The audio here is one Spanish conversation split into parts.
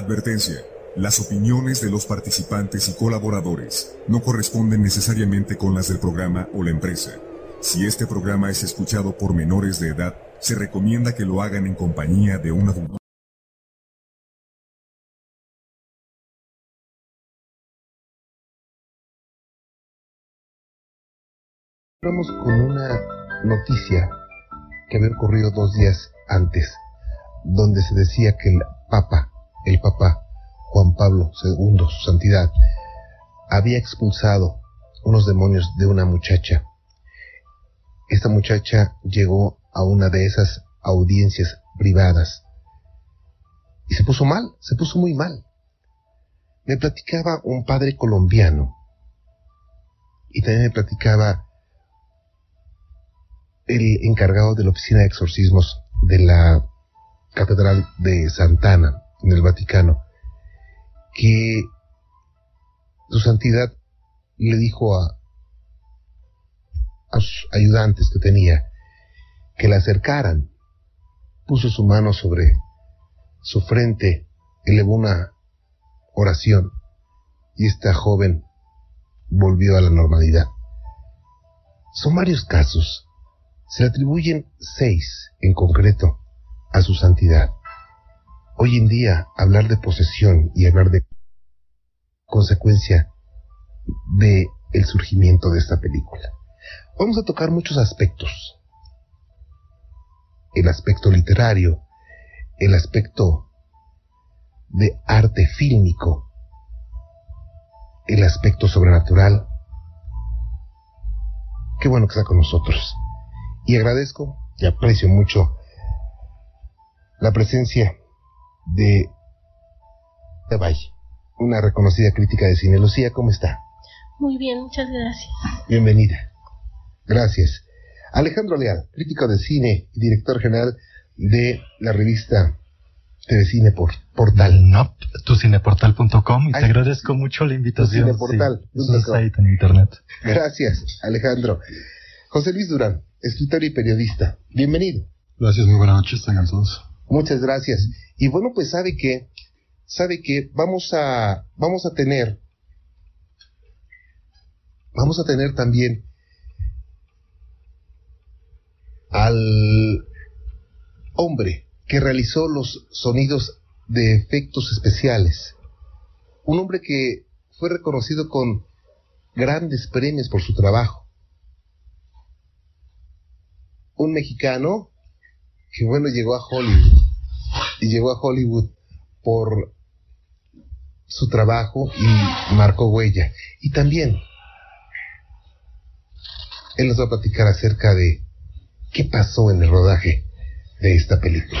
Advertencia. Las opiniones de los participantes y colaboradores no corresponden necesariamente con las del programa o la empresa. Si este programa es escuchado por menores de edad, se recomienda que lo hagan en compañía de un adulto. Vamos con una noticia que había ocurrido dos días antes, donde se decía que el Papa, el Papa Juan Pablo II, su santidad, había expulsado unos demonios de una muchacha. Esta muchacha llegó a una de esas audiencias privadas y se puso mal, se puso muy mal. Me platicaba un padre colombiano y también me platicaba el encargado de la oficina de exorcismos de la Catedral de Santana, en el Vaticano, que su santidad le dijo a, sus ayudantes que tenía que la acercaran, puso su mano sobre su frente, elevó una oración y esta joven volvió a la normalidad. Son varios casos se le atribuyen seis en concreto a su santidad. Hoy en día hablar de posesión y hablar de consecuencia de el surgimiento de esta película. Vamos a tocar muchos aspectos. El aspecto literario, el aspecto de arte fílmico, el aspecto sobrenatural. Qué bueno que está con nosotros y agradezco y aprecio mucho la presencia de Valle, una reconocida crítica de cine. Lucía, ¿cómo está? Muy bien, muchas gracias. Bienvenida. Gracias. Alejandro Leal, crítico de cine y director general de la revista Cine por Portal. No, tucineportal.com y te agradezco mucho la invitación. Cineportal. Sí, en internet. Gracias, Alejandro. José Luis Durán, escritor y periodista. Bienvenido. Gracias, muy buenas noches, tengan todos. Muchas gracias. Y bueno, pues sabe que, sabe que vamos a, vamos a tener, vamos a tener también al hombre que realizó los sonidos de efectos especiales. Un hombre que fue reconocido con grandes premios por su trabajo un mexicano que bueno llegó a Hollywood y llegó a Hollywood por su trabajo y marcó huella. Y también él nos va a platicar acerca de qué pasó en el rodaje de esta película.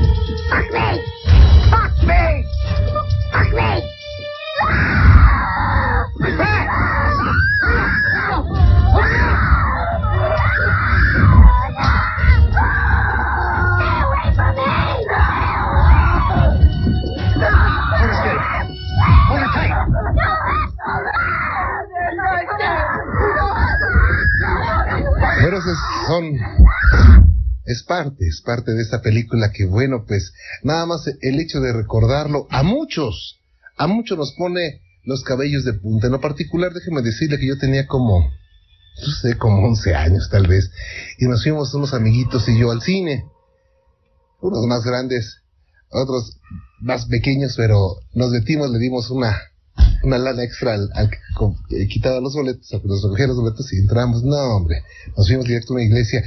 Fuck me! Fuck me! Fuck me! Bueno, esos son es parte, es parte de esta película que bueno, pues nada más el hecho de recordarlo a muchos, a muchos nos pone los cabellos de punta. En lo particular, déjeme decirle que yo tenía como, no sé, como 11 años tal vez, y nos fuimos unos amiguitos y yo al cine. Unos más grandes, otros más pequeños, pero nos metimos, le dimos una, una lana extra al, que quitaba los boletos, que nos los boletos y entramos. No, hombre, nos fuimos directo a una iglesia.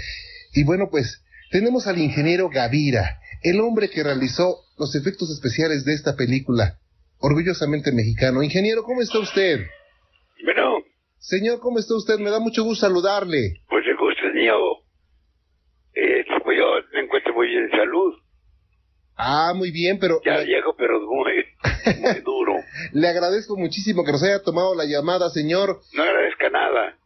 Y bueno, pues tenemos al ingeniero Gavira, el hombre que realizó los efectos especiales de esta película. orgullosamente mexicano. Ingeniero, ¿cómo está usted? Bueno. Señor, ¿cómo está usted? Me da mucho gusto saludarle. Pues el gusto es mío. Eh, pues yo me encuentro muy bien de salud. Ah, muy bien, pero... Ya viejo, pero muy, muy duro. Le agradezco muchísimo que nos haya tomado la llamada, señor. No agradezca nada.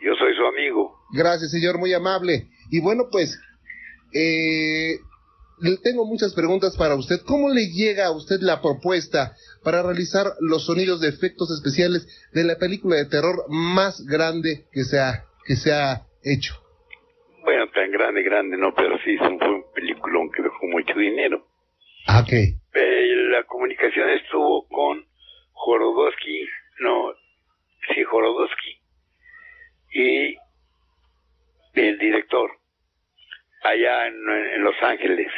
Yo soy su amigo. Gracias, señor, muy amable. Y bueno, pues, eh, tengo muchas preguntas para usted. ¿Cómo le llega a usted la propuesta para realizar los sonidos de efectos especiales de la película de terror más grande que se ha, que se ha hecho? Bueno, tan grande, grande, no, pero sí, fue un peliculón que dejó mucho dinero. Ah, ok. Eh, la comunicación estuvo con Jorodowski, no, sí, Jorodowski, y el director, allá en, Los Ángeles.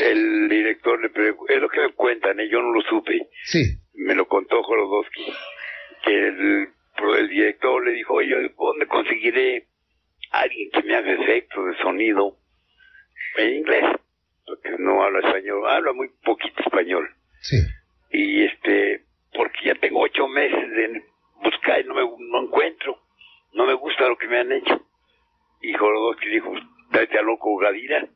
El director le preguntó, es lo que me cuentan, ¿eh? yo no lo supe. Sí. Me lo contó Jorodowski, que el, el director le dijo, oye, ¿dónde conseguiré alguien que me haga efectos de sonido en inglés? Porque no habla español, habla muy poquito español. Sí. Y este, porque ya tengo ocho meses de buscar y no me no encuentro. No me gusta lo que me han hecho. Y Jorodowski dijo, date a loco Gadira.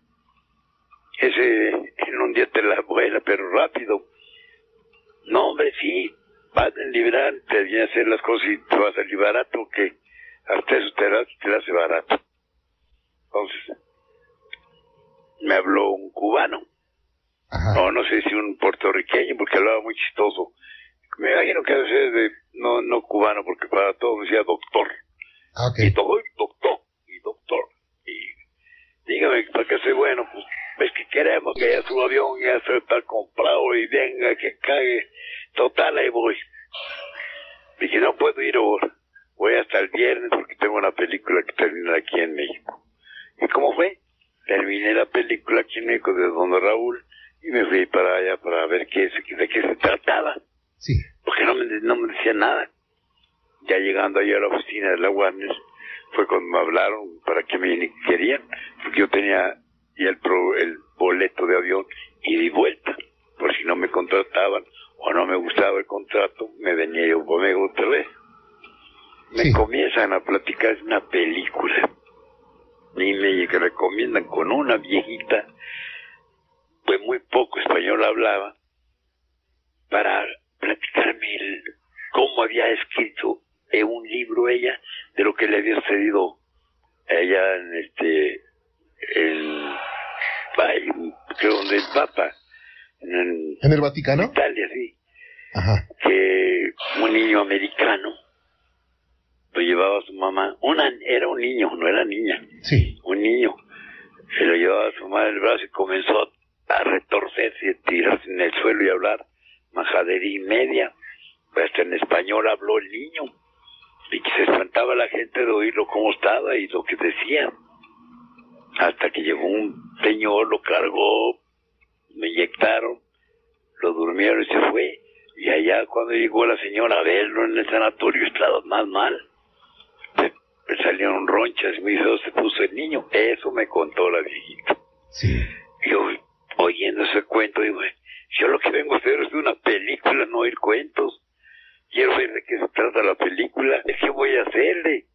Ese en un día te la vuela, pero rápido. No, hombre, sí, vas a liberar, te viene a hacer las cosas y te vas a salir barato, que hasta eso te, da, te hace barato. Entonces, me habló un cubano. No, no sé si un puertorriqueño, porque hablaba muy chistoso. Me imagino que a veces de, no, no cubano, porque para todos decía doctor. Ah, okay. Y todo, doctor, y doctor. Y dígame, ¿para qué soy bueno? Pues es que queremos que ya su avión ya se está comprado y venga, que cague. Total, ahí voy. Dije, no puedo ir ahora. Voy hasta el viernes porque tengo una película que termina aquí en México. ¿Y cómo fue? Terminé la película aquí en México de Don Raúl y me fui para allá para ver qué, de qué se trataba. Sí. Porque no me, no me decía nada. Ya llegando allá a la oficina de la Warner, fue cuando me hablaron para que me querían, porque yo tenía ya el, el boleto de avión y de vuelta, por si no me contrataban o no me gustaba el contrato, me venía yo conmigo otra vez. Me comienzan a platicar de una película. Y me recomiendan con una viejita, pues muy poco español hablaba, para platicarme el, cómo había escrito en un libro ella de lo que le había sucedido a ella en este el creo donde el Papa en, en el Vaticano Italia sí. Ajá. que un niño americano lo llevaba a su mamá una era un niño no era niña. Sí. Un niño. Se lo llevaba a su mamá el brazo y comenzó a retorcerse y a tirarse en el suelo y hablar majadería y media. Hasta en español habló el niño y que se espantaba la gente de oírlo cómo estaba y lo que decía. Hasta que llegó un señor, lo cargó, me inyectaron, lo durmieron y se fue. Y allá cuando llegó la señora a verlo en el sanatorio estaba más mal. Me, salieron ronchas y me dijo, se puso el niño. Eso me contó la viejita. Sí. Y yo, oyendo ese cuento, digo, yo lo que vengo a hacer es una película, no oír cuentos quiero ver de qué se trata la película, es que voy a hacerle.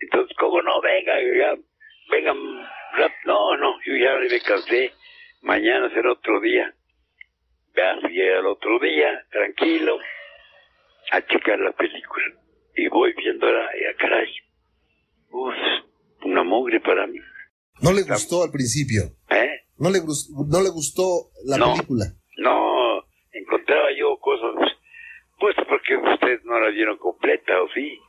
Entonces, ¿cómo no? Venga, ya, venga, no, no, yo ya me cansé, mañana será otro día. Ya fui al otro día, tranquilo, a checar la película. Y voy viendo a caray, uf, una mugre para mí. ¿No le gustó al principio? ¿Eh? ¿No le, no le gustó la película? No, encontraba yo cosas pues porque ustedes no la vieron completa, ¿o sí?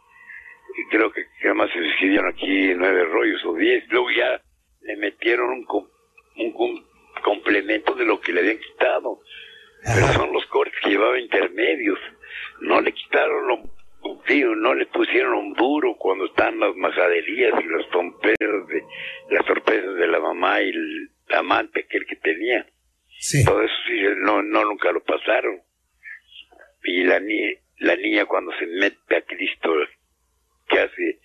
Y creo que además se escribieron aquí nueve rollos o diez. Luego ya le metieron un, un, complemento de lo que le habían quitado. Pero son los cortes que llevaba intermedios. No le quitaron lo tío, no le pusieron un duro cuando están las majaderías y los tomperos de las sorpresas de la mamá y el amante que el que tenía. Sí. Todo eso sí, no, no nunca lo pasaron y la, la niña cuando se mete a Cristo, que hace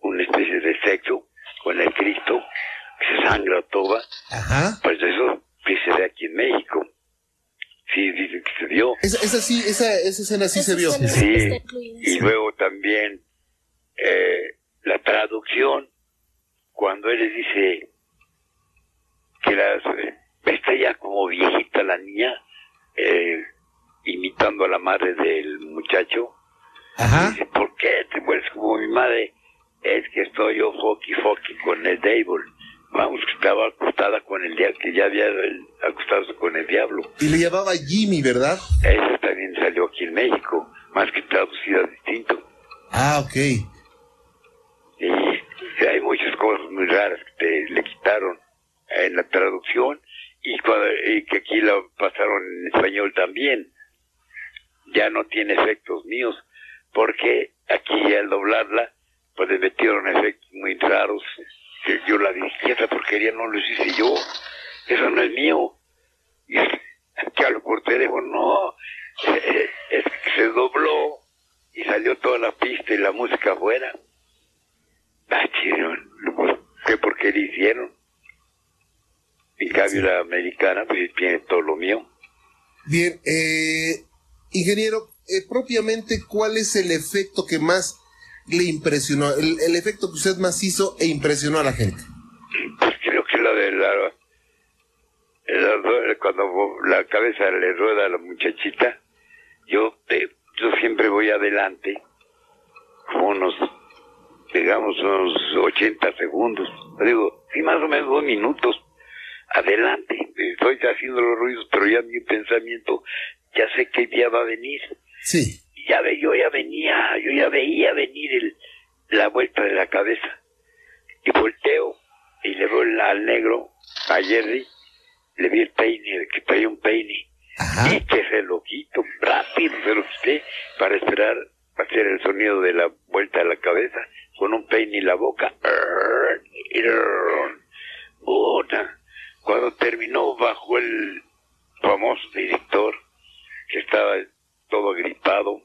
una especie de sexo con el Cristo, se sangra toda, Ajá. pues eso que se ve aquí en México. Sí, dice que se dio. esa sí, esa, esa escena sí se vio. Sí, y luego también eh, la traducción, cuando él les dice que las, eh, está ya como viejita la niña, eh, imitando a la madre del muchacho. Ajá. Dice, ¿por qué te vuelves como mi madre? Es que estoy yo foqui foqui con el Devil. Vamos, que estaba acostada con el diablo, que ya había el- acostado con el diablo. Y le llamaba Jimmy, ¿verdad? Eso también salió aquí en México, más que traducida distinto. Ah, ok. Y hay muchas cosas muy raras que te- le quitaron en la traducción y, cuando- y que aquí la pasaron en español también. Ya no tiene efectos míos, porque aquí al doblarla, pues le metieron efectos muy raros. Que yo la dije, esa porquería no lo hice yo, eso no es mío. Y que hablo por teléfono, no, eh, es que se dobló y salió toda la pista y la música afuera. Ah, pues, ¿qué porquería hicieron? En cambio la americana pues tiene todo lo mío. Bien, eh, ingeniero, eh, propiamente, ¿cuál es el efecto que más le impresionó? El, el efecto que usted más hizo e impresionó a la gente. Pues creo que la de la, cuando la cabeza le rueda a la muchachita, yo eh, yo siempre voy adelante, unos, digamos, unos 80 segundos. Digo, sí, más o menos dos minutos. Adelante, estoy haciendo los ruidos, pero ya mi pensamiento, ya sé que día va a venir. Sí. ya ve, yo ya venía, yo ya veía venir el, la vuelta de la cabeza. Y volteo y le veo el- al negro, a Jerry, le vi el peine, que traía un peine. Ajá. Y que se lo quito, rápido se lo quité para esperar hacer el sonido de la vuelta de la cabeza con un peine en la boca. Cuando terminó bajo el famoso director que estaba todo gripado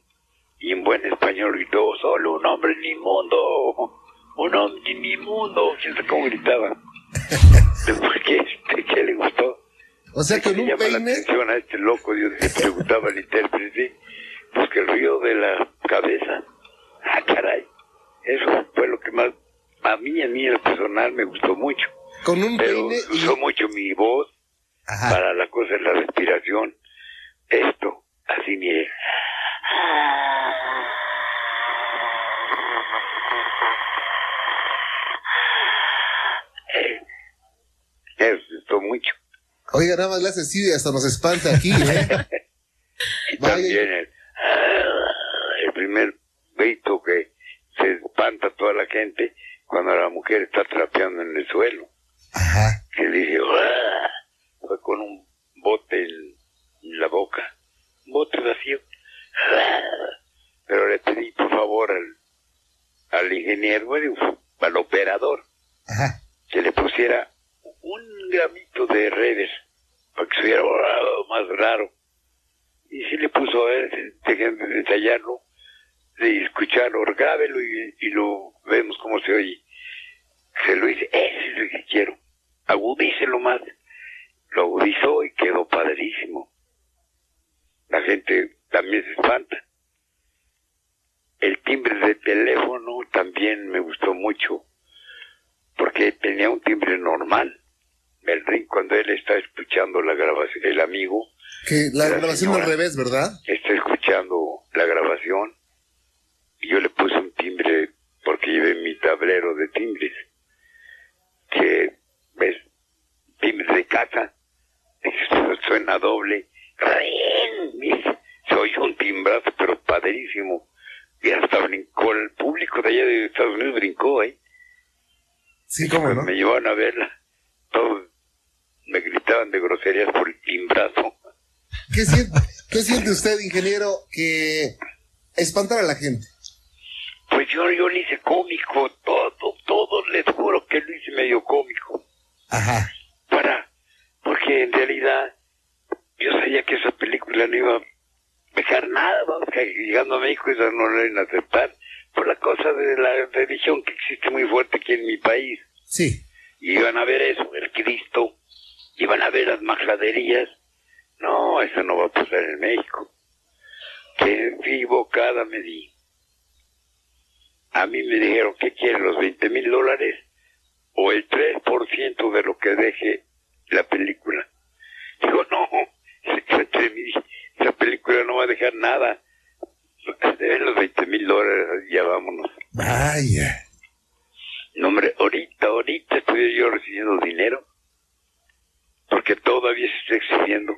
y en buen español gritó solo un hombre en el mundo un hombre en el mundo quién sabe cómo gritaba ¿Por qué? ¿Qué le gustó? O sea, le un llama la peine. atención a este loco Dios le preguntaba al intérprete pues que el río de la cabeza ah caray eso fue lo que más a mí a mí en personal me gustó mucho Con un pero peine y. usó mucho mi voz Ajá. para la cosa de la respiración. Esto, así mire. Eh, gustó mucho. Oiga, nada más le hace así y hasta nos espanta aquí, ¿eh? Y también el, el primer grito que se espanta toda la gente cuando la mujer está trapeando en el suelo. Ajá. que le dije, "Ah", fue con un bote la boca, un bote vacío. Pero le pedí por favor al, al ingeniero, bueno, al operador, Ajá. que le pusiera un gramito de redes para que se viera ah, más raro. Y si le puso a ver, déjenme de ensayarlo, de escucharlo, grábelo y, y lo vemos cómo se oye. Se lo hice, ese es el que quiero. Agudícelo más. Lo agudizó y quedó padrísimo. La gente también se espanta. El timbre de teléfono también me gustó mucho, porque tenía un timbre normal. El ring, cuando él está escuchando la grabación, el amigo Que la La grabación al revés, ¿verdad? está escuchando la grabación y yo le puse un timbre porque llevé mi tablero de timbres que ves timbres de casa suena doble Se oye un timbrazo pero padrísimo y hasta brincó el público de allá de Estados Unidos brincó eh Sí, cómo no. me llevaron a verla todos me gritaban de groserías por el timbrazo ¿Qué siente, ¿Qué siente usted, ingeniero, que espantar a la gente? Pues yo, yo le hice cómico, todo, todo, les juro que lo hice medio cómico. Ajá. Para, porque en realidad yo sabía que esa película no iba a dejar nada, vamos, que llegando a México eso no lo iban a aceptar, por la cosa de la religión que existe muy fuerte aquí en mi país. Sí. Y iban a ver eso, el Cristo, iban a ver las majaderías. No, eso no va a pasar en México. que equivocada me di. A mí me dijeron que quieren los 20 mil dólares o el 3% de lo que deje la película. Digo, no, esa película no va a dejar nada. Deben los 20 mil dólares, ya vámonos. Vaya. No, hombre, ahorita, ahorita estoy yo recibiendo dinero. Porque todavía se está exhibiendo.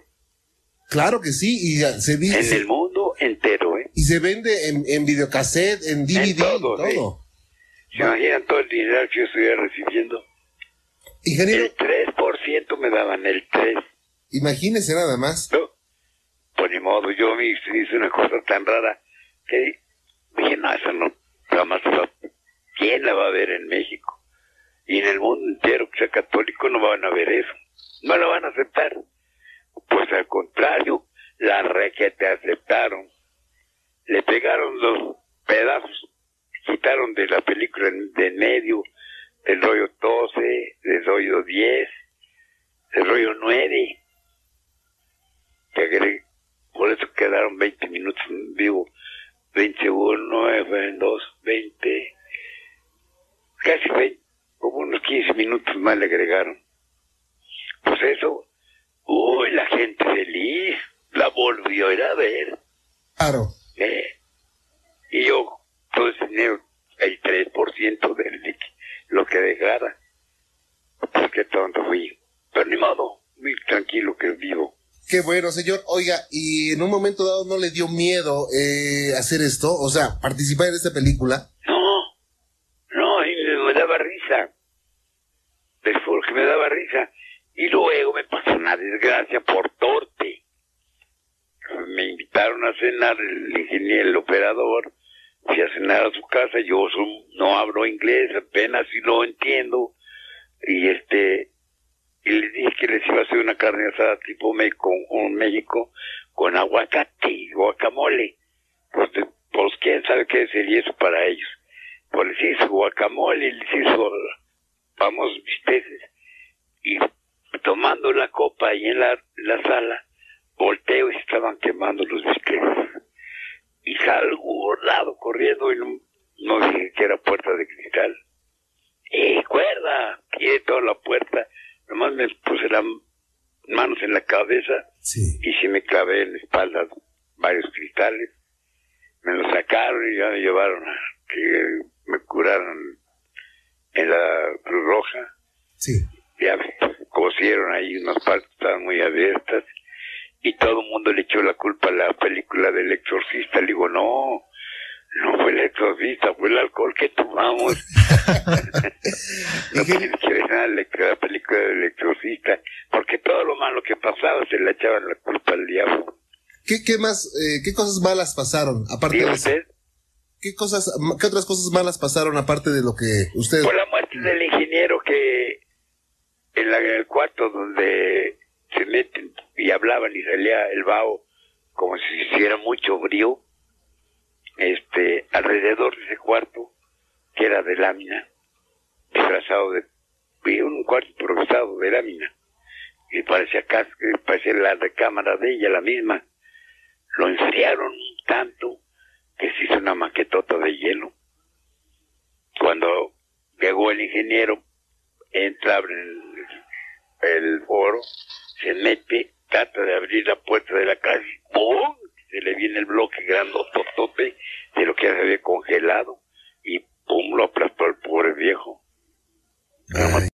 Claro que sí, y se vende. En el mundo entero, ¿eh? Y se vende en, en videocassette, en DVD, En todo, todo. ¿Se imaginan todo el dinero que yo estoy recibiendo? Ingeniero, El 3% me daban, el 3. Imagínese nada más. ¿no? Pues ni modo, yo me hice una cosa tan rara que dije, no, eso no, jamás va- ¿quién la va a ver en México? Y en el mundo entero que sea católico no van a ver eso, no la van a aceptar. Pues al contrario, la te aceptaron, le pegaron los pedazos, quitaron de la película en medio, del rollo 12, del rollo 10, del rollo 9, que agregué, por eso quedaron 20 minutos en vivo, 21, 9, 2, 20, casi 20, como unos 15 minutos más le agregaron. Pues eso, uy, la gente feliz, la volvió a ir a ver, Claro. ¿eh? Y yo, todo ese dinero, el 3% de lo que dejara, pues qué tonto fui. Pero ni modo, muy tranquilo que vivo. Qué bueno, señor. Oiga, ¿y en un momento dado no le dio miedo eh, hacer esto? O sea, participar en esta película. No, no, y me, daba risa. Después que me daba risa. Y luego me pasó una desgracia por torte. Me invitaron a cenar el ingeniero, el operador. Fui a cenar a su casa. Yo so- no hablo inglés, apenas si lo entiendo. Y este, y les dije que les iba a hacer una carne asada tipo con, con México con aguacate y guacamole. Pues, pues quién sabe qué sería eso para ellos. Pues les hizo guacamole, les hizo vamos bisteces. Y tomando la copa ahí en la, la sala, volteo y estaban quemando los bisteces. Y salgo borrado corriendo y no, no dije que era puerta de cristal. ¡Eh, cuerda! Toda la puerta. Nomás me puse las manos en la cabeza Sí. y sí me clavé en la espalda varios cristales. Me los sacaron y ya me llevaron a que me curaron en la Cruz Roja. Sí. Ya me cosieron ahí unas partes estaban muy abiertas y todo el mundo le echó la culpa a la película del exorcista. Le digo, no, no fue el exorcista, fue el alcohol que tomamos. no tiene que ver nada la, la película del exorcista, porque todo lo malo que pasaba se le echaban la culpa al diablo. ¿Qué, qué más, eh, qué cosas malas pasaron aparte de eso? ¿Qué cosas, qué otras cosas malas pasaron aparte de lo que usted? por la muerte del ingeniero que en, la- en el cuarto donde se meten y hablaban y salía el vaho como si hiciera mucho frío, este, alrededor de ese cuarto, que era de lámina, disfrazado de, un cuarto improvisado de lámina, y parecía casi, parecía la recámara de ella, la misma. Lo enfriaron tanto que se hizo una maquetota de hielo. Cuando llegó el ingeniero, entra, abre el, foro, se mete, trata de abrir la puerta de la casa ¡pum! Se le viene el bloque grandototote de lo que ya se había congelado y ¡pum! lo aplastó al pobre viejo. Vaya.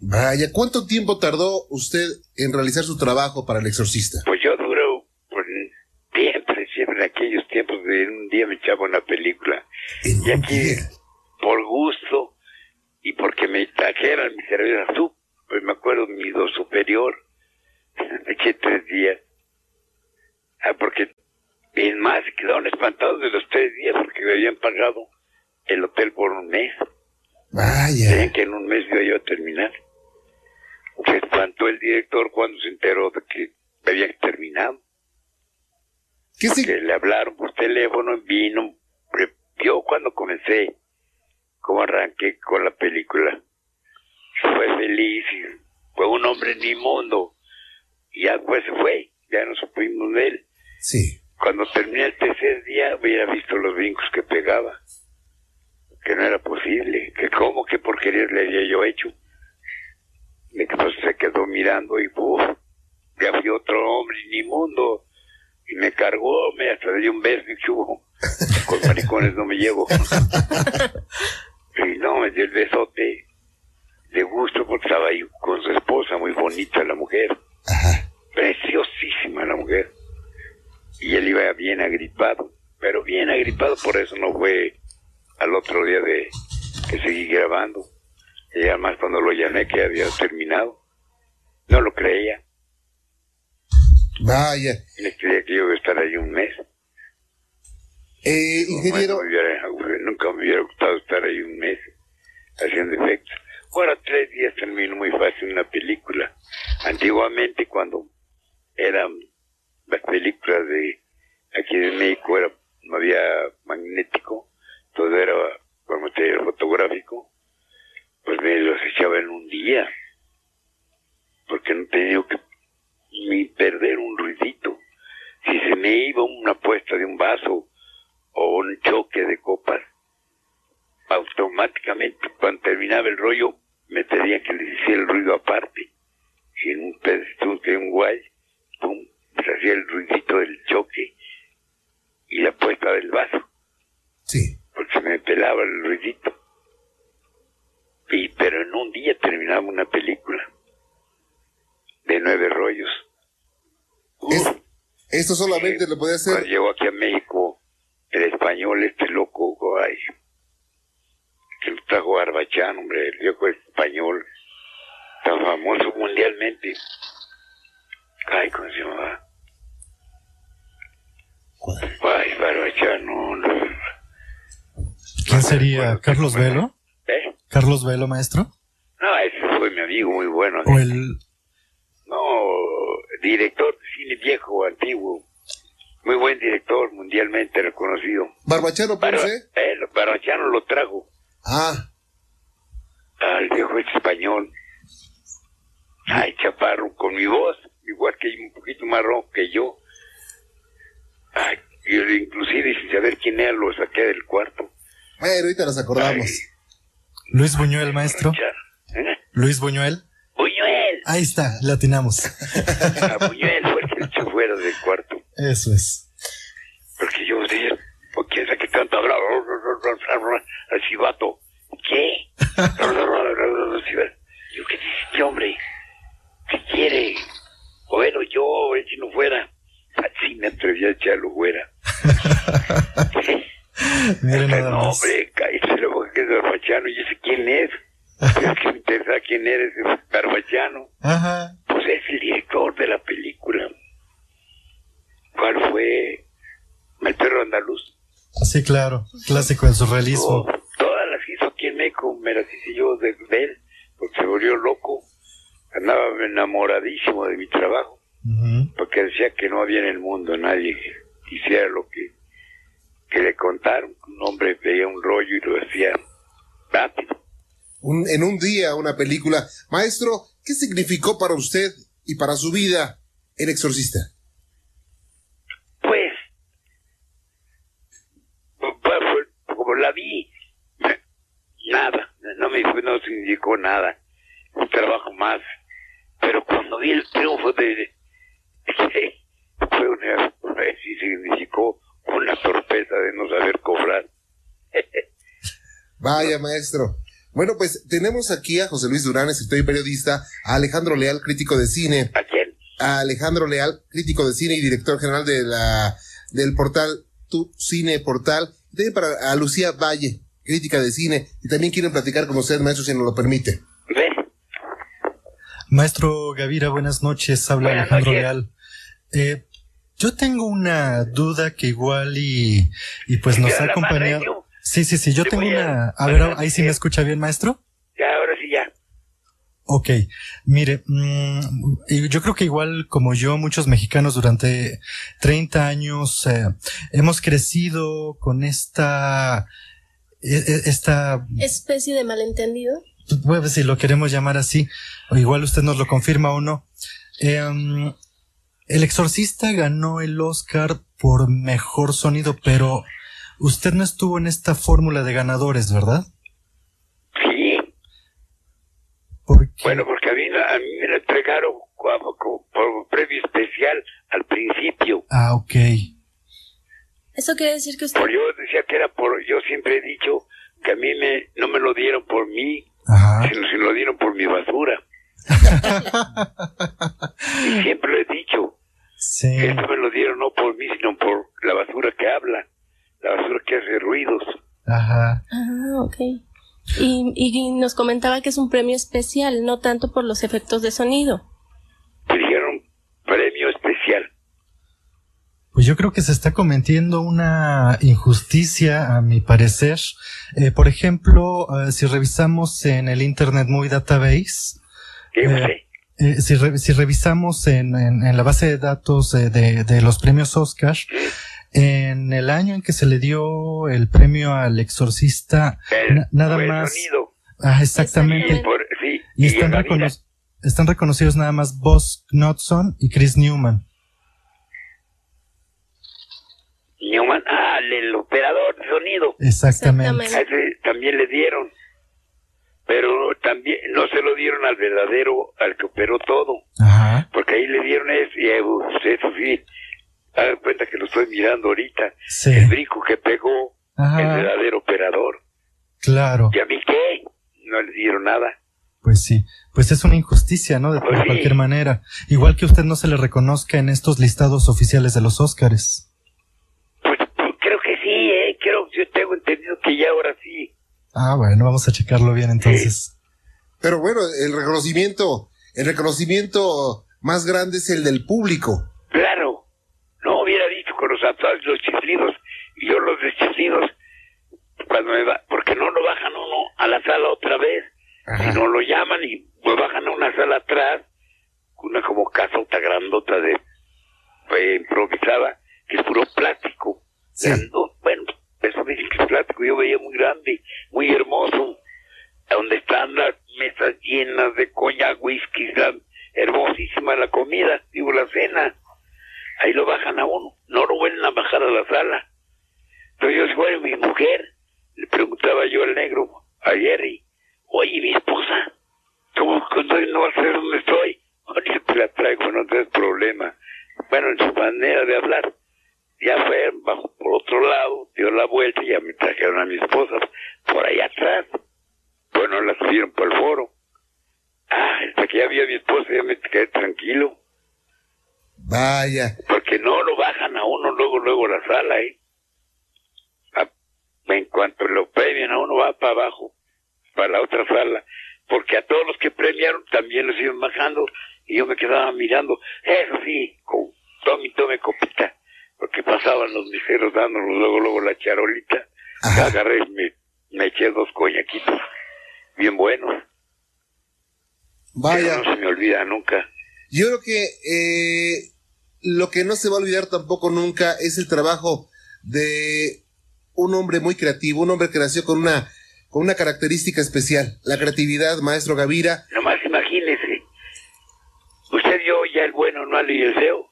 Vaya, ¿cuánto tiempo tardó usted en realizar su trabajo para el exorcista? Pues yo duro, pues, siempre, siempre en aquellos tiempos de un día me echaba una película. En Y aquí, día. por gusto y porque me trajeran mi cerveza tú, pues me acuerdo mi do superior, me eché tres días. Ah, porque, es más, quedaron espantados de los tres días porque me habían pagado el hotel por un mes. Vaya. Creían que en un mes iba yo a terminar. Se espantó el director cuando se enteró de que había terminado. ¿Qué que se, le hablaron por teléfono, vino, vio cuando comencé, cómo arranqué con la película. Fue feliz, fue un hombre en mi mundo. Y ya después se fue, ya no supimos de él. Sí. Cuando terminé el ya hubiera visto los brincos que pegaba. Que no era posible. Que cómo, qué porquerías le había yo hecho. De que pues se quedó mirando y ¡puf! ya fui otro hombre inmundo. Y me cargó, me hasta le un beso y chubo. Con maricones no me llevo. y no, me dio el besote de gusto porque estaba ahí con su esposa, muy bonita la mujer. Preciosísima la mujer. Y él iba bien agripado, pero bien agripado, por eso no fue al otro día de que seguí grabando. Y además cuando lo llamé que había terminado, no lo creía. Vaya. Le creía que yo iba a estar ahí un mes. Eh, ingeniero. Bueno, me hubiera- nunca me hubiera gustado estar ahí un mes haciendo efectos. Ahora tres días termino muy fácil una película. Antiguamente cuando eran las películas de aquí de México era, no había magnético, todo era con material fotográfico, pues me los echaba en un día, porque no tenía que ni perder un ruidito. Si se me iba una puesta de un vaso o un choque de copas, automáticamente cuando terminaba el rollo me pedía que hiciera el ruido aparte. Si en un pedestal de un guay, hacía el ruidito del choque y la puesta del vaso, Sí. porque se me pelaba el ruidito. Y, pero en un día terminaba una película de nueve rollos. Es- esto solamente lo podía Cuando hacer. llegó aquí a México, el español, este loco, ay, que lo trajo Barbachán, hombre, el viejo español, tan famoso mundialmente. Ay, ¿cómo se llamaba? Ay, Barbachán, no, no. ¿Quién sería? ¿Carlos Velo? ¿Eh? ¿Carlos Velo, maestro? No, ese fue mi amigo muy bueno. ¿O el... No, director de cine viejo, antiguo. Muy buen director, mundialmente reconocido. Barbachano Barba- Ponce. eh, Barbachano lo trajo. Ah, al viejo español. Ay, chaparro, con mi voz, igual que un poquito más rojo que yo. Ay, yo inclusive sin saber quién era lo saqué del cuarto. bueno, ahorita nos acordamos. Luis Buñuel, maestro? ¿Eh? Luis Buñuel. Buñuel. Ahí está, latinamos. A Buñuel fue el que echó fuera del cuarto. Eso es. Porque yo decía, ¿por quién sabe qué tanto hablaba? Así vato. ¿Qué? Yo, ¿qué dice este hombre? ¿Qué quiere? Bueno, yo, él si no fuera. Así me atreví a echarlo fuera. Miren nada no, hombre, cállate la boca que es Barbachano. ¿Y ese quién es? Es que me interesa quién eres, Barbachano. Ajá. Pues es el director de la película. ¿Cuál fue? El perro andaluz. Sí, claro. Clásico del Oh, surrealismo. todas las hizo aquí en México, me las hice yo de, de él, porque se volvió loco. Andaba enamoradísimo de mi trabajo, Ujú. porque decía que no había en el mundo nadie que hiciera lo que, que le contaron. Un hombre veía un rollo y lo hacía rápido. Un- en un día, una película. Maestro, ¿qué significó para usted y para su vida El Exorcista? Pues, pues, fue- como la vi, nada, no me no significó nada, un trabajo más, pero cuando vi el triunfo de, fue una, sí significó una torpeza de no saber cobrar. Vaya, maestro. Bueno, pues tenemos aquí a José Luis Durán, escritor y periodista, a Alejandro Leal, crítico de cine, ¿A quién? a Alejandro Leal, crítico de cine y director general de la del portal Tu Cine Portal, también para a Lucía Valle, crítica de cine, y también quieren platicar con usted, maestro, si nos lo permite. ¿Ve? Maestro Gavira, buenas noches. Habla Buenas Alejandro noches. Leal. Eh, yo tengo una duda que igual y, y pues nos ¿Ya ha acompañado. Sí, sí, sí, yo Te tengo a- una... A ver, ahí sí me escucha bien, maestro. Ya, ahora sí ya. Ok, mire, mm, yo creo que igual como yo, muchos mexicanos durante 30 años eh, hemos crecido con esta, e- e- esta, Especie de malentendido. pues, si lo queremos llamar así, o igual usted nos lo confirma o no. Em, El Exorcista ganó el Oscar por mejor sonido, pero usted no estuvo en esta fórmula de ganadores, ¿verdad? Sí. ¿Por qué? Bueno, porque a mí, a mí me lo entregaron como, como por premio especial al principio. Ah, ok. Eso quiere decir que usted... Por yo decía que era por, yo siempre he dicho que a mí me, no me lo dieron por mí, Ajá. sino se lo dieron por mi basura. y siempre lo he dicho, Sí. que esto me lo dieron no por mí, sino por la basura que habla, la basura que hace ruidos. Ajá. Ah, ok. Y, y nos comentaba que es un premio especial, no tanto por los efectos de sonido. Dijeron premio especial. Pues yo creo que se está cometiendo una injusticia, a mi parecer. Eh, por ejemplo, eh, si revisamos en el Internet Movie Database, ¿Qué Eh, eh, si, re- si revisamos en, en- en la base de datos eh, de, de los premios Oscar, en el año en que se le dio el premio al exorcista, El- nada más, sonido. ah, Y exactamente, por- sí, y y están, recono- están reconocidos nada más Boss Knudson y Chris Newman. Newman, ah, el, el operador de sonido. Exactamente. A ese también le dieron. Pero también no se lo dieron al verdadero, al que operó todo. Ajá. Porque ahí le dieron eso y eh, eso sí, hagan cuenta que lo estoy mirando ahorita. Sí. El brinco que pegó el verdadero operador. Claro. ¿Y a mí qué? No le dieron nada. Pues sí. Pues es una injusticia, ¿no? De, Pues sí. cualquier manera. Igual que usted no se le reconozca en estos listados oficiales de los Óscares. Pues, pues, creo que sí, ¿eh? Creo, yo tengo entendido que ya ahora sí. Ah, bueno, vamos a checarlo bien entonces. Pero bueno, el reconocimiento, el reconocimiento más grande es el del público. Claro, con los chiflidos, y yo los deschiflidos, cuando me va, porque no lo bajan uno a la sala otra vez, sino lo llaman y me bajan a una sala atrás, una como casota grandota de eh, improvisada, que es puro plástico. Sí. Bueno, eso dicen que es plástico, yo veía muy grande, muy hermoso, donde están las mesas llenas de coña, whisky, la- hermosísima la comida, digo la cena. Ahí lo bajan a uno, no lo vuelven a bajar a la sala. Entonces yo, fuera mi mujer, le preguntaba yo al negro, a Jerry, oye, mi esposa, ¿cómo no va a saber dónde estoy? Ahorita te la traigo, no te des problema. Bueno, en su manera de hablar, ya fue bajo por otro lado, dio la vuelta y ya me trajeron a mi esposa por allá atrás. Bueno, la subieron por el foro. Ah, hasta que ya vi mi esposa ya me quedé tranquilo. Vaya. Porque no lo bajan a uno luego, luego a la sala, ¿eh? A- en cuanto lo premian a uno va para abajo, para la otra sala. Porque a todos los que premiaron también los iban bajando y yo me quedaba mirando. Eso sí, con tome tome copita. Porque pasaban los miseros dándonos luego, luego la charolita. Ajá. Agarré y me, me eché dos coñaquitos bien buenos. Vaya. no se me olvida nunca. Yo creo que eh, lo que no se va a olvidar tampoco nunca es el trabajo de un hombre muy creativo, un hombre que nació con una, con una característica especial, la creatividad, maestro Gavira. Nomás imagínese. Usted vio ya el bueno, no el feo.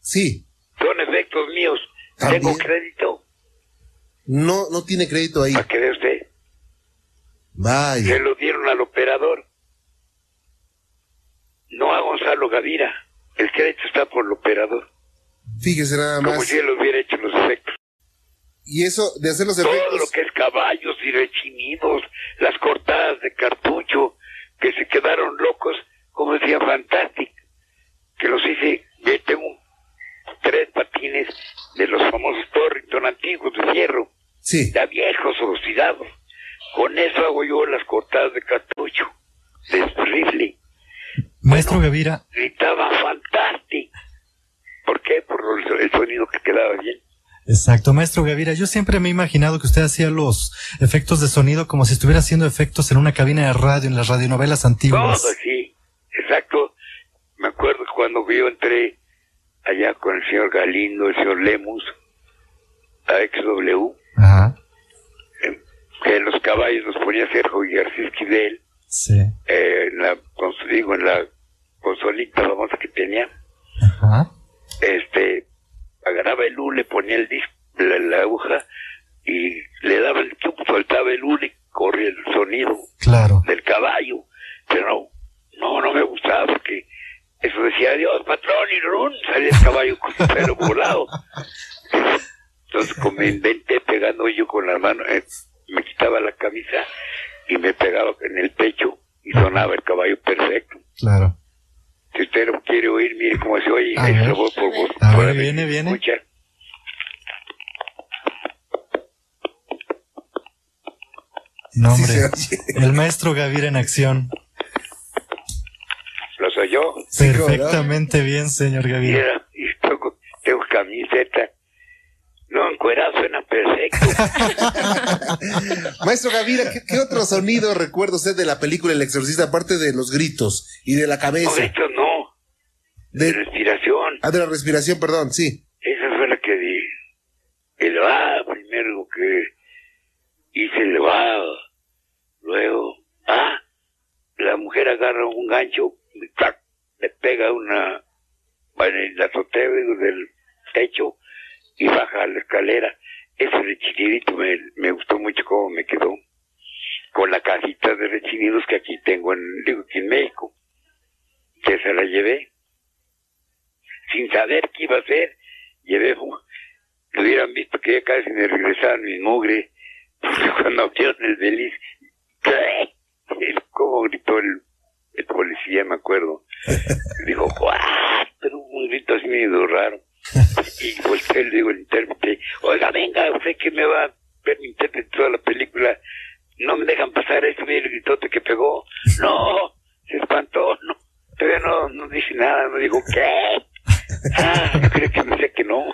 Sí, Son efectos míos. También. Tengo crédito. no, no tiene crédito ahí. Para que vea usted. Se Vaya. lo dieron al operador. No a Gonzalo Gavira. El crédito está por el operador. Fíjese nada Como más. si él hubiera hecho los efectos. Y eso de hacer los Todo lo efectos. que es caballos y rechinidos, las cortadas de cartucho, que se quedaron locos, como decía Fantastic, que los hice, yo tengo tres patines de los famosos Torrington antiguos de hierro, Sí. ya viejos, oxidados. Con eso hago yo las cortadas de cartucho, de rifle. Maestro Gavira, Gritaba Fantastic. ¿Por qué? Por el, sonido que quedaba bien. exacto, maestro Gavira, yo siempre me he imaginado que usted hacía los efectos de sonido como si estuviera haciendo efectos en una cabina de radio, en las radionovelas Todo, antiguas. sí, exacto. Me acuerdo cuando yo entré allá con el señor Galindo, el señor Lemus, a XW, Ajá, eh, que los caballos los ponía Sergio García Esquivel, sí, eh, en la, digo, en la consolita famosa que tenía. ajá. Este, agarraba el hule, ponía el disco, la, la aguja, y le daba el chup, soltaba el hule, corría el sonido Claro. del caballo. Pero no, no, no me gustaba porque eso decía adiós, patrón, y run, salía el caballo con el pelo volado. Entonces, como me inventé pegando yo con la mano, eh, me quitaba la camisa y me pegaba en el pecho y sonaba el caballo perfecto. Claro. Si usted lo quiere oír, mire cómo se oye. A ver. por vos. A ver, por viene, viene. escucha. No, Sí hombre. oye. El maestro Gavira en acción. ¿Lo soy yo? Sí. Perfectamente bien, señor Gavira. Mira, y tengo, tengo camiseta. No, encuerado suena perfecto. Maestro Gavira, ¿qué, qué otro sonido recuerda usted de la película El Exorcista, aparte de los gritos y de la No, cabeza? esto no. De De, respiración. ah, de la respiración, perdón, sí. Esa fue la que di. El va, primero que hice el va. Luego, ah, la mujer agarra un gancho, y ¡tac! le pega una, bueno, en la azotea digo, del techo y baja la escalera. Ese rechinidito me, me gustó mucho cómo me quedó. Con la cajita de rechinidos que aquí tengo en, digo, aquí en México. Que se la llevé. Sin saber qué iba a hacer, llevé, uh, lo hubieran visto que ya casi me regresaban mi mugre. Porque cuando abrieron el beliz, ¿qué? El- ¿Cómo gritó el, el policía, me acuerdo? Dijo, ¡guau! Pero un grito así medio raro. Y volteé y le digo al intérprete, oiga, venga, usted que me va a ver mi intérprete toda la película, no me dejan pasar eso, mire el gritote que pegó. No, se espantó, no, todavía no, no dice nada, no digo, ¿qué? Ah, yo creo que me sé que no.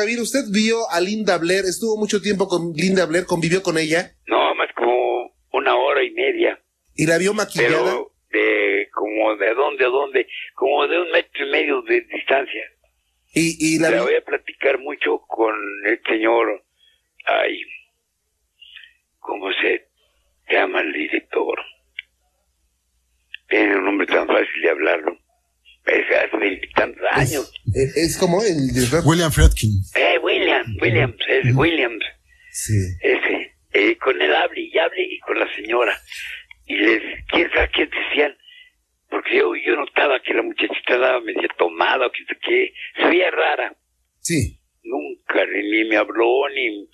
Gavira, ¿usted vio a Linda Blair? ¿Estuvo mucho tiempo con Linda Blair? ¿Convivió con ella? No, más como una hora y media. ¿Y la vio maquillada? Pero de como de dónde a dónde, como de un metro y medio de distancia. ¿Y, y la voy a platicar mucho con el señor, ay, ¿cómo se llama el director? Tiene un nombre tan fácil de hablarlo. Es hace veintitantos años. Es, es como el director. William Friedkin. Eh, William, Williams, es Williams. Sí. ese, eh, con el hable y hable y con la señora. Y les, quién sabe qué decían, porque yo, yo notaba que la muchachita daba media tomada o que sé qué, se veía rara. Sí. Nunca ni, me habló, ni,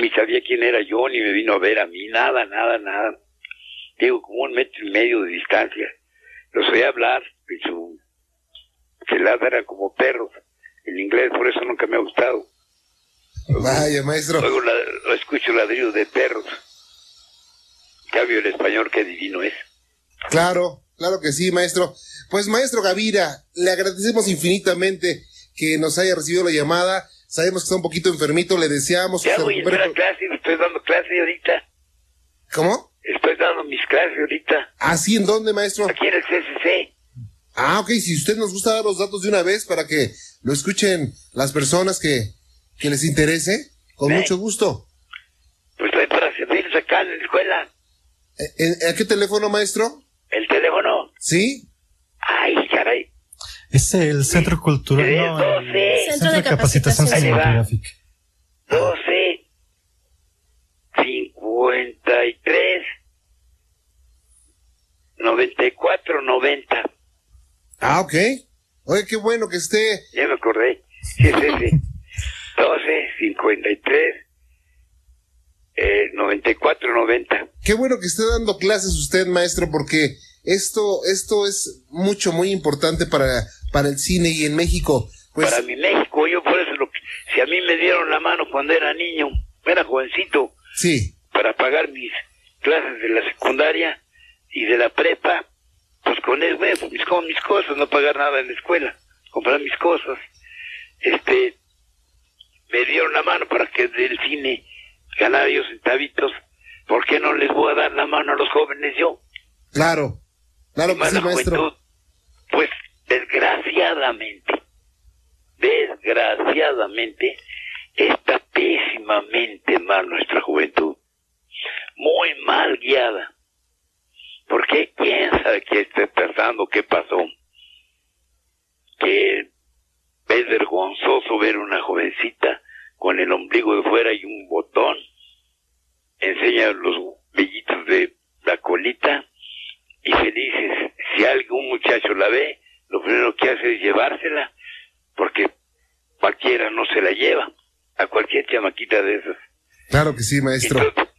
ni sabía quién era yo, ni me vino a ver a mí, nada, nada, nada. Digo, como un metro y medio de distancia. Los oía hablar, y su, se ladran como perros. En inglés, por eso nunca me ha gustado. Vaya, maestro. Luego la, lo escucho ladrido de perros. Cambio el español, qué divino es. Claro, claro que sí, maestro. Pues, maestro Gavira, le agradecemos infinitamente que nos haya recibido la llamada. Sabemos que está un poquito enfermito, le deseamos que Ya se voy a entrar a clase, estoy dando clase ahorita. ¿Cómo? Estoy dando mis clases ahorita. ¿Así en dónde, maestro? Aquí en el CCC. Ah, ok, si usted nos gusta dar los datos de una vez para que lo escuchen las personas que, que les interese, con Sí. mucho gusto. Pues estoy para servirles acá en la escuela. Eh, ¿En, ¿A qué teléfono, maestro? El teléfono. ¿Sí? Ay, caray. Es el Centro Cultural. Es No, el 12. Centro de Capacitación Capacitación. Cinematográfica. 12. 53. 94, 90. Ah, ok. Oye, qué bueno que esté. Ya me acordé. Sí, es ese. 12, 53, eh, 94, 90. Qué bueno que esté dando clases usted, maestro, porque esto, esto es mucho, muy importante para, para el cine y en México. Pues, Para mi México, yo por eso, lo que- si a mí me dieron la mano cuando era niño, era jovencito, sí, para pagar mis clases de la secundaria y de la prepa, pues con eso, bueno, pues mis, con mis cosas, no pagar nada en la escuela, comprar mis cosas. Este, me dieron la mano para que del cine ganara yo centavitos. ¿Por qué no les voy a dar la mano a los jóvenes yo? claro. Claro que sí, maestro. juventud. Pues desgraciadamente, desgraciadamente, está pésimamente mal nuestra juventud. Muy mal guiada. ¿Por qué? ¿Quién sabe qué está pasando? ¿Qué pasó? Que es vergonzoso ver una jovencita con el ombligo de fuera y un botón. Enseña los vellitos de la colita y felices. Si algún muchacho la ve, lo primero que hace es llevársela, porque cualquiera no se la lleva, a cualquier chamaquita de esas. Claro que sí, maestro. Entonces,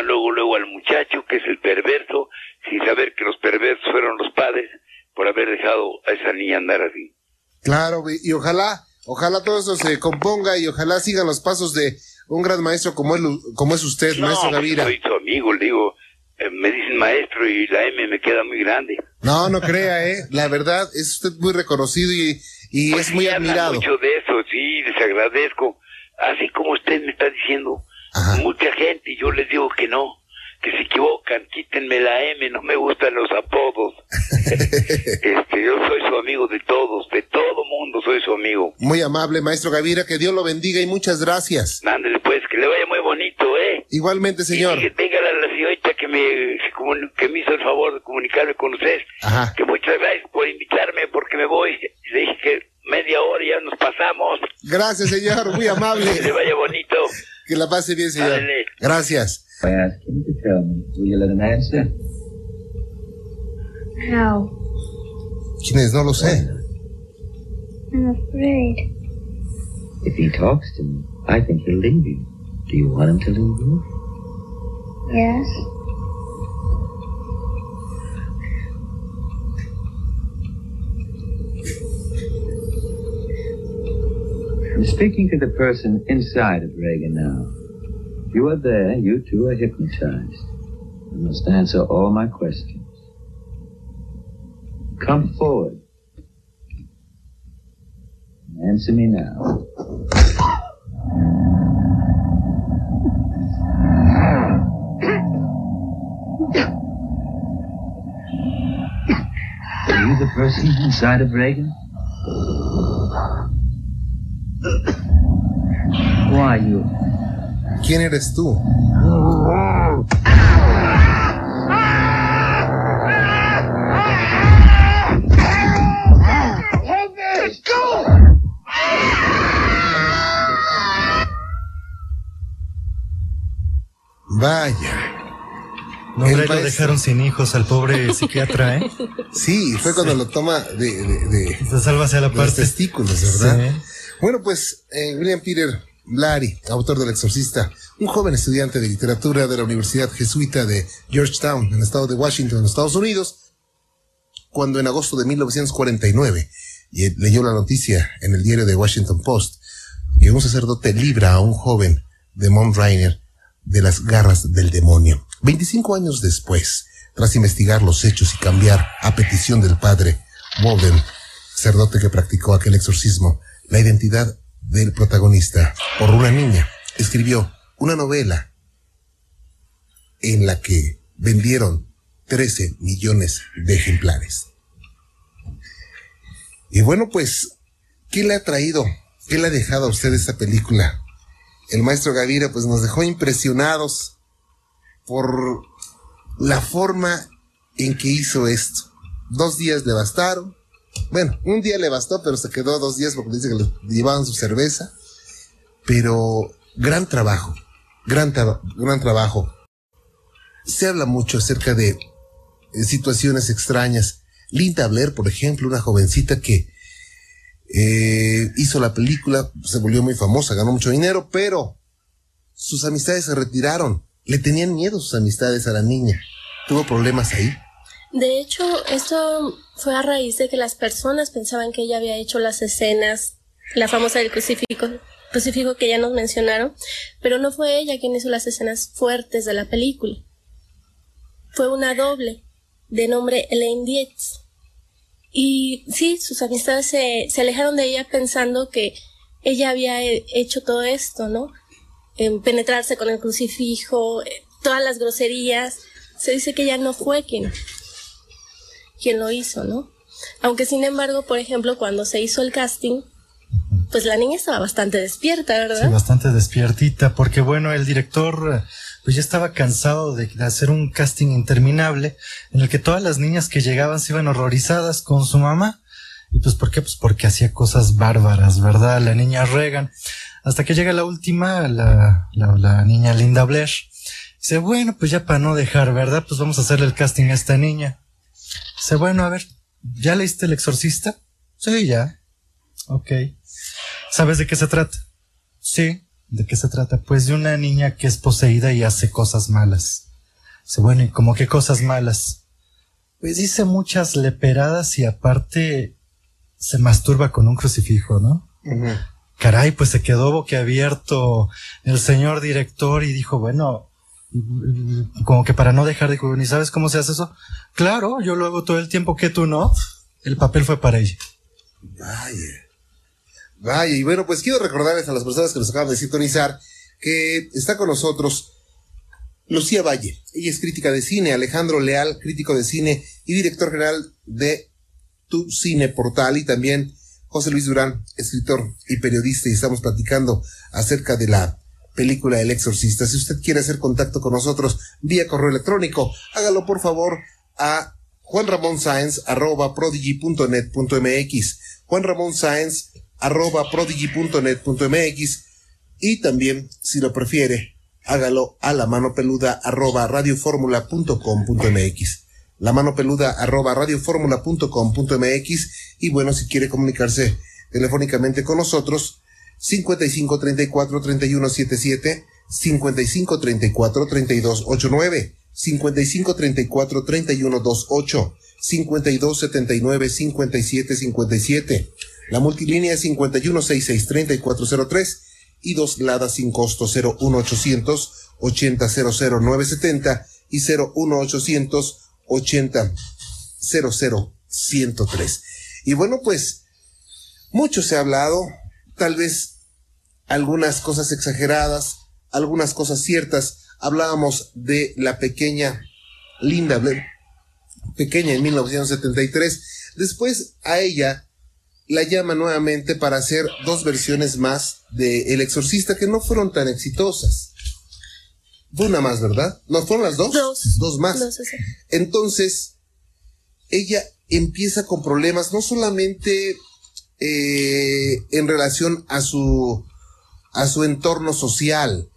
culpan luego, luego al muchacho, que es el perverso, sin saber que los perversos fueron los padres por haber dejado a esa niña andar así. Claro, y ojalá, ojalá todo eso se componga y ojalá sigan los pasos de un gran maestro como es, como es usted, maestro Gavira. Soy tu amigo, le digo, eh, me dicen maestro y la M me queda muy grande. No, no crea, eh. La verdad, es usted muy reconocido y, y Pues es muy admirado. mucho de eso, sí, les agradezco. Así como usted me está diciendo, Ajá. mucha gente, y yo les digo que no, que se equivocan, quítenme la M, no me gustan los apodos. este, yo soy su amigo de todos, de todo mundo soy su amigo. Muy amable, maestro Gavira, que Dios lo bendiga y muchas gracias. Ándale pues, que le vaya muy bonito, ¿eh? Igualmente, señor. Y dígale a la señorita que me, que me hizo el favor de comunicarme con usted, Ajá. que muchas gracias por invitarme porque me voy. Le dije que media hora ya nos pasamos. Gracias, señor, muy Que le amable. vaya bonito. Que la pase bien, señor. Ándale. Gracias. I ask him to tell me. Will you let him answer? How? ¿Quién es? No lo sé. I'm afraid. If he talks to me, I think he'll leave you. Do you want him to leave you? Yes. I'm speaking to the person inside of Reagan now. You are there, you two are hypnotized. You must answer all my questions. Come forward. Answer me now. Are you the person inside of Reagan? Who are you? ¿Quién eres tú? Vaya. No, El hombre, lo dejaron sin hijos al pobre psiquiatra, ¿eh? Sí, fue cuando lo toma de, de, de- la de los parte. testículos, ¿verdad? Sí. Bueno, pues eh, William Peter Blatty, autor del Exorcista, un joven estudiante de literatura de la Universidad Jesuita de Georgetown, en el estado de Washington, en Estados Unidos, cuando en agosto de 1949 y- eh, leyó la noticia en el diario de Washington Post que un sacerdote libra a un joven de Mount Rainier de las garras del demonio. 25 años después, tras investigar los hechos y cambiar a petición del padre Walden, sacerdote que practicó aquel exorcismo, la identidad del protagonista por una niña, escribió una novela en la que vendieron 13 millones de ejemplares. Y bueno, pues, ¿qué le ha traído? ¿Qué le ha dejado a usted esta película? El maestro Gavira pues nos dejó impresionados por la forma en que hizo esto. Dos días le bastaron. Bueno, un día le bastó, pero se quedó dos días porque dice que le llevaban su cerveza. Pero gran trabajo, gran, tra- gran trabajo. Se habla mucho acerca de eh, situaciones extrañas. Linda Blair, por ejemplo, una jovencita que eh, hizo la película, se volvió muy famosa, ganó mucho dinero, pero sus amistades se retiraron. Le tenían miedo sus amistades a la niña. Tuvo problemas ahí. De hecho, esto fue a raíz de que las personas pensaban que ella había hecho las escenas, la famosa del crucifijo, crucifijo que ya nos mencionaron, pero no fue ella quien hizo las escenas fuertes de la película. Fue una doble de nombre Elaine Dietz. Y sí, sus amistades se, se alejaron de ella pensando que ella había he- hecho todo esto, ¿no? En penetrarse con el crucifijo, eh, todas las groserías. Se dice que ella no fue quien, quien lo hizo, ¿no? Aunque sin embargo, por ejemplo, cuando se hizo el casting, pues la niña estaba bastante despierta, Sí, ¿verdad? bastante despiertita, porque bueno, el director pues ya estaba cansado de, de hacer un casting interminable en el que todas las niñas que llegaban se iban horrorizadas con su mamá ¿Y pues por qué? Pues porque hacía cosas bárbaras, ¿verdad? La niña Regan. Hasta que llega la última, la, la, la niña Linda Blair. Dice, bueno, pues ya para no dejar, ¿verdad? Pues vamos a hacerle el casting a esta niña. Dice, bueno, a ver, ¿ya leíste El Exorcista? Sí, ya. Ok. ¿Sabes de qué se trata? Sí. ¿De qué se trata? Pues de una niña que es poseída y hace cosas malas. Dice, bueno, ¿y como qué cosas malas? Pues dice muchas leperadas y aparte se masturba con un crucifijo, ¿no? Caray, pues se quedó boquiabierto el señor director y dijo, bueno, como que para no dejar de ¿ni sabes cómo se hace eso? Claro, yo lo hago todo el tiempo que tú no. El papel fue para ella. Vaya. Vaya, y bueno, pues quiero recordarles a las personas que nos acaban de sintonizar que está con nosotros Lucía Valle. Ella es crítica de cine, Alejandro Leal, crítico de cine y director general de Tu Cine Portal y también José Luis Durán, escritor y periodista y estamos platicando acerca de la película El Exorcista. Si usted quiere hacer contacto con nosotros vía correo electrónico, hágalo por favor a Juan Ramón arroba prodigy.net.mx. Juan Ramón arroba prodigy.net.mx. Y también, si lo prefiere, hágalo a la mano peluda arroba radioformula.com.mx. La mano peluda arroba radioformula.com.mx. Y bueno, si quiere comunicarse telefónicamente con nosotros, 55 34 31 77, 55 34 32 89. 55 34 31 28, 52 79 57 57. La multilínea es 51 66 3403 y dos ladas sin costo 01800 80 00 970 y 01800 80 00 103. Y bueno, pues mucho se ha hablado, tal vez algunas cosas exageradas, algunas cosas ciertas, hablábamos de la pequeña Linda Blair, pequeña en 1973. Después a ella la llama nuevamente para hacer dos versiones más de El Exorcista que no fueron tan exitosas. Fue una más, ¿verdad? ¿No fueron las dos? Dos. Dos más. Entonces, ella empieza con problemas, no solamente eh, en relación a su, a su entorno social,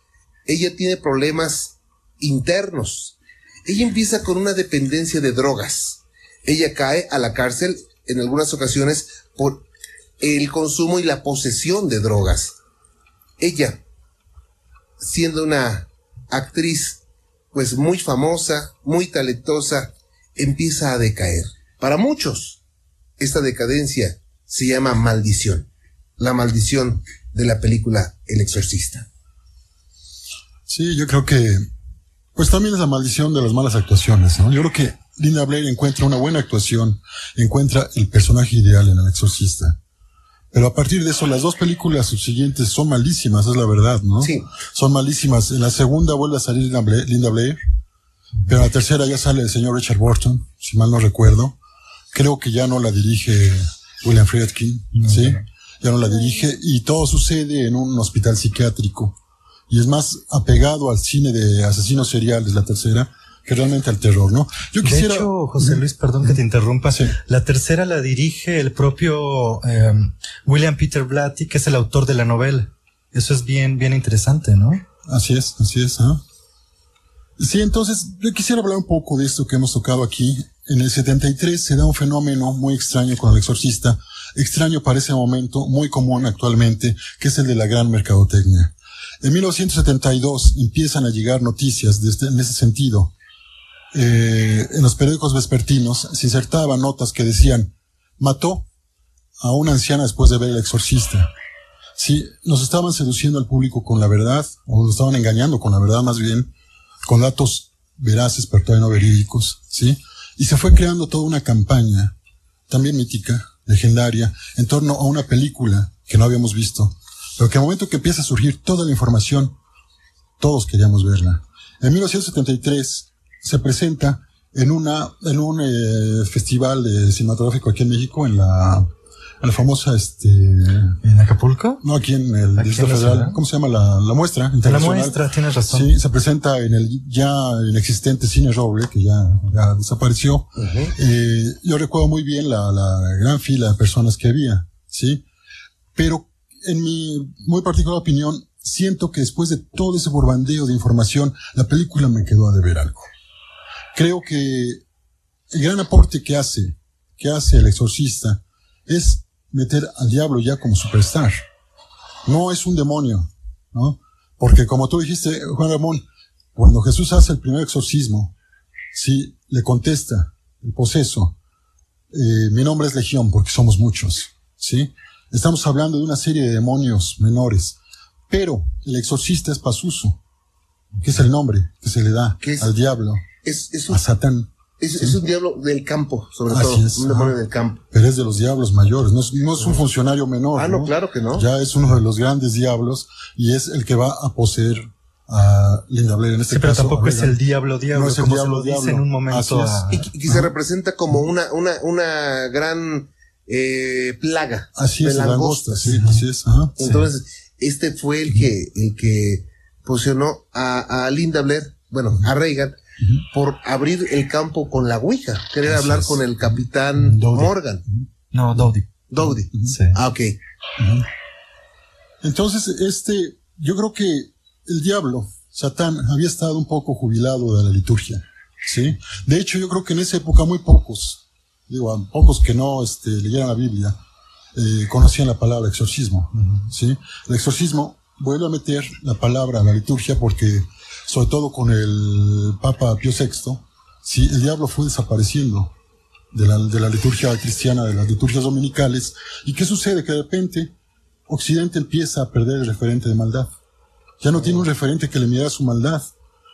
ella tiene problemas internos. Ella empieza con una dependencia de drogas. Ella cae a la cárcel en algunas ocasiones por el consumo y la posesión de drogas. Ella, siendo una actriz pues muy famosa, muy talentosa, empieza a decaer. Para muchos, esta decadencia se llama maldición. La maldición de la película El Exorcista. Sí, yo creo que, pues también es la maldición de las malas actuaciones, ¿no? Yo creo que Linda Blair encuentra una buena actuación, encuentra el personaje ideal en El Exorcista. Pero a partir de eso, las dos películas subsiguientes son malísimas, es la verdad, ¿no? Sí. Son malísimas. En la segunda vuelve a salir Linda Blair, Linda Blair, pero en la tercera ya sale el señor Richard Burton, si mal no recuerdo. Creo que ya no la dirige William Friedkin, ¿sí? Ya no la dirige y todo sucede en un hospital psiquiátrico y es más apegado al cine de asesinos seriales, la tercera, que realmente al terror, ¿no? Yo quisiera... De hecho, José Luis, perdón que te interrumpa. La tercera la dirige el propio em, William Peter Blatty, que es el autor de la novela. Eso es bien, bien interesante, ¿no? Así es, así es. ¿ah? Sí, entonces yo quisiera hablar un poco de esto que hemos tocado aquí. En el 73 se da un fenómeno muy extraño con el exorcista, extraño para ese momento, muy común actualmente, que es el de la gran mercadotecnia. En 1972 empiezan a llegar noticias este, en ese sentido. Eh, en los periódicos vespertinos se insertaban notas que decían, mató a una anciana después de ver el exorcista. Sí, nos estaban seduciendo al público con la verdad, o nos estaban engañando con la verdad más bien, con datos veraces pero todavía no verídicos, ¿sí? Y se fue creando toda una campaña, también mítica, legendaria, en torno a una película que no habíamos visto, pero que al momento que empieza a surgir toda la información, todos queríamos verla. En 1973 se presenta en una, en un eh, festival cinematográfico aquí en México, en la, la famosa, este... ¿En Acapulco? No, aquí en el Aquí Distrito en la Federal. ciudad. ¿Cómo se llama la, la muestra? La internacional? muestra, tienes razón. Sí, se presenta en el ya inexistente Cine Roble, que ya, ya desapareció. Eh, yo recuerdo muy bien la, la gran fila de personas que había, ¿sí? Pero en mi muy particular opinión, siento que después de todo ese borbandeo de información, la película me quedó a deber algo. Creo que el gran aporte que hace, que hace el exorcista, es meter al diablo ya como superstar. No es un demonio, ¿no? Porque como tú dijiste, Juan Ramón, cuando Jesús hace el primer exorcismo, sí, le contesta el poseso, eh, mi nombre es Legión porque somos muchos, ¿sí? Estamos hablando de una serie de demonios menores, pero el exorcista es Pasuso, que es el nombre que se le da al diablo, Es, es, a Satán, es, es un diablo del campo, sobre Así todo. es, un demonio del campo. pero es de los diablos mayores, no es, no es un funcionario menor. Ah, no, claro que no. Ya es uno de los grandes diablos y es el que va a poseer a Linda Blair en este Sí, pero caso. tampoco a es el diablo diablo, No es el como diablo se lo dice diablo. en un momento. Así es. a- Y, que- que se representa como una, una, una gran eh, plaga Así de es, langosta, sí, así es. Ajá. Entonces, este fue el que, el que posicionó a, a Linda Blair, bueno, a Reagan, por abrir el campo con la Ouija, querer Así hablar es. con el capitán Dowdy. Morgan, No, Dowdy. Dowdy. Sí. Ah, ok. Entonces, este, yo creo que el diablo, Satán, había estado un poco jubilado de la liturgia, ¿sí? De hecho, yo creo que en esa época muy pocos, digo, a pocos que no este, leyeran la Biblia, eh, conocían la palabra exorcismo, ¿sí? El exorcismo vuelve a meter la palabra a la liturgia porque, sobre todo con el Papa Pío VI, sí, el diablo fue desapareciendo de la, de la liturgia cristiana, de las liturgias dominicales. ¿Y qué sucede? Que de repente Occidente empieza a perder el referente de maldad. Ya no tiene un referente que le mida su maldad.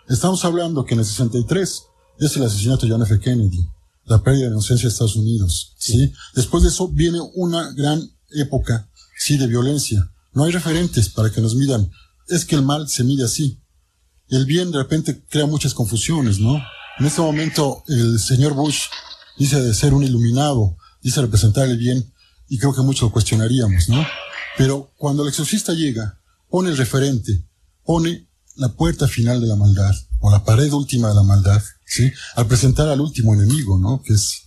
Estamos hablando que en el 63 es el asesinato de John F. Kennedy, la pérdida de inocencia de Estados Unidos, ¿sí? Después de eso viene una gran época, sí, de violencia. No hay referentes para que nos midan. Es que el mal se mide así. El bien de repente crea muchas confusiones, ¿no? En este momento el señor Bush dice de ser un iluminado, dice representar el bien, y creo que mucho lo cuestionaríamos, ¿no? Pero cuando el exorcista llega, pone el referente, pone la puerta final de la maldad, o la pared última de la maldad, ¿sí? Al presentar al último enemigo, ¿no? Que es,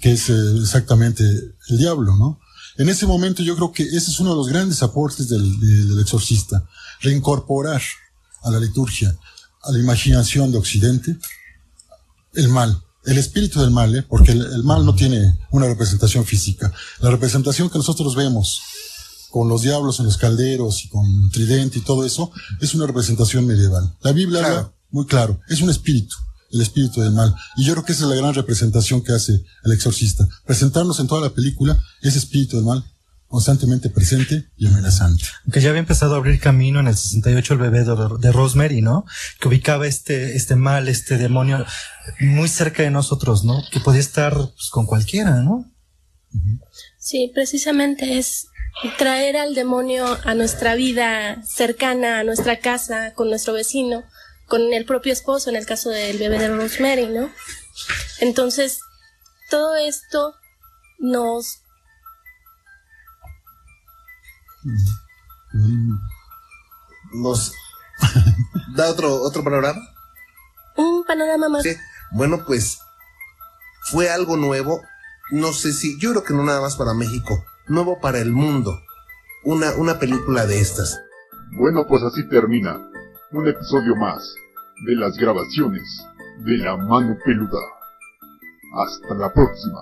que es eh, exactamente el diablo, ¿no? En ese momento yo creo que ese es uno de los grandes aportes del, de- del exorcista, reincorporar a la liturgia, a la imaginación de Occidente, el mal, el espíritu del mal, ¿eh? porque el, el mal no tiene una representación física. La representación que nosotros vemos con los diablos en los calderos y con tridente y todo eso es una representación medieval. La Biblia Claro. habla muy claro, es un espíritu, el espíritu del mal. Y yo creo que esa es la gran representación que hace el exorcista. Presentarnos en toda la película ese espíritu del mal constantemente presente y amenazante. Que ya había empezado a abrir camino en el 68 el bebé de, de Rosemary, ¿no? Que ubicaba este, este mal, este demonio muy cerca de nosotros, ¿no? Que podía estar pues, con cualquiera, ¿no? Sí, precisamente es traer al demonio a nuestra vida cercana, a nuestra casa, con nuestro vecino, con el propio esposo, en el caso del bebé de Rosemary, ¿no? Entonces, todo esto nos Nos da otro, otro panorama. un panorama más Sí. Bueno, pues fue algo nuevo. No sé si, yo creo que no nada más para México, nuevo para el mundo. Una, una película de estas. Bueno, pues así termina un episodio más de las grabaciones de la mano peluda. Hasta la próxima.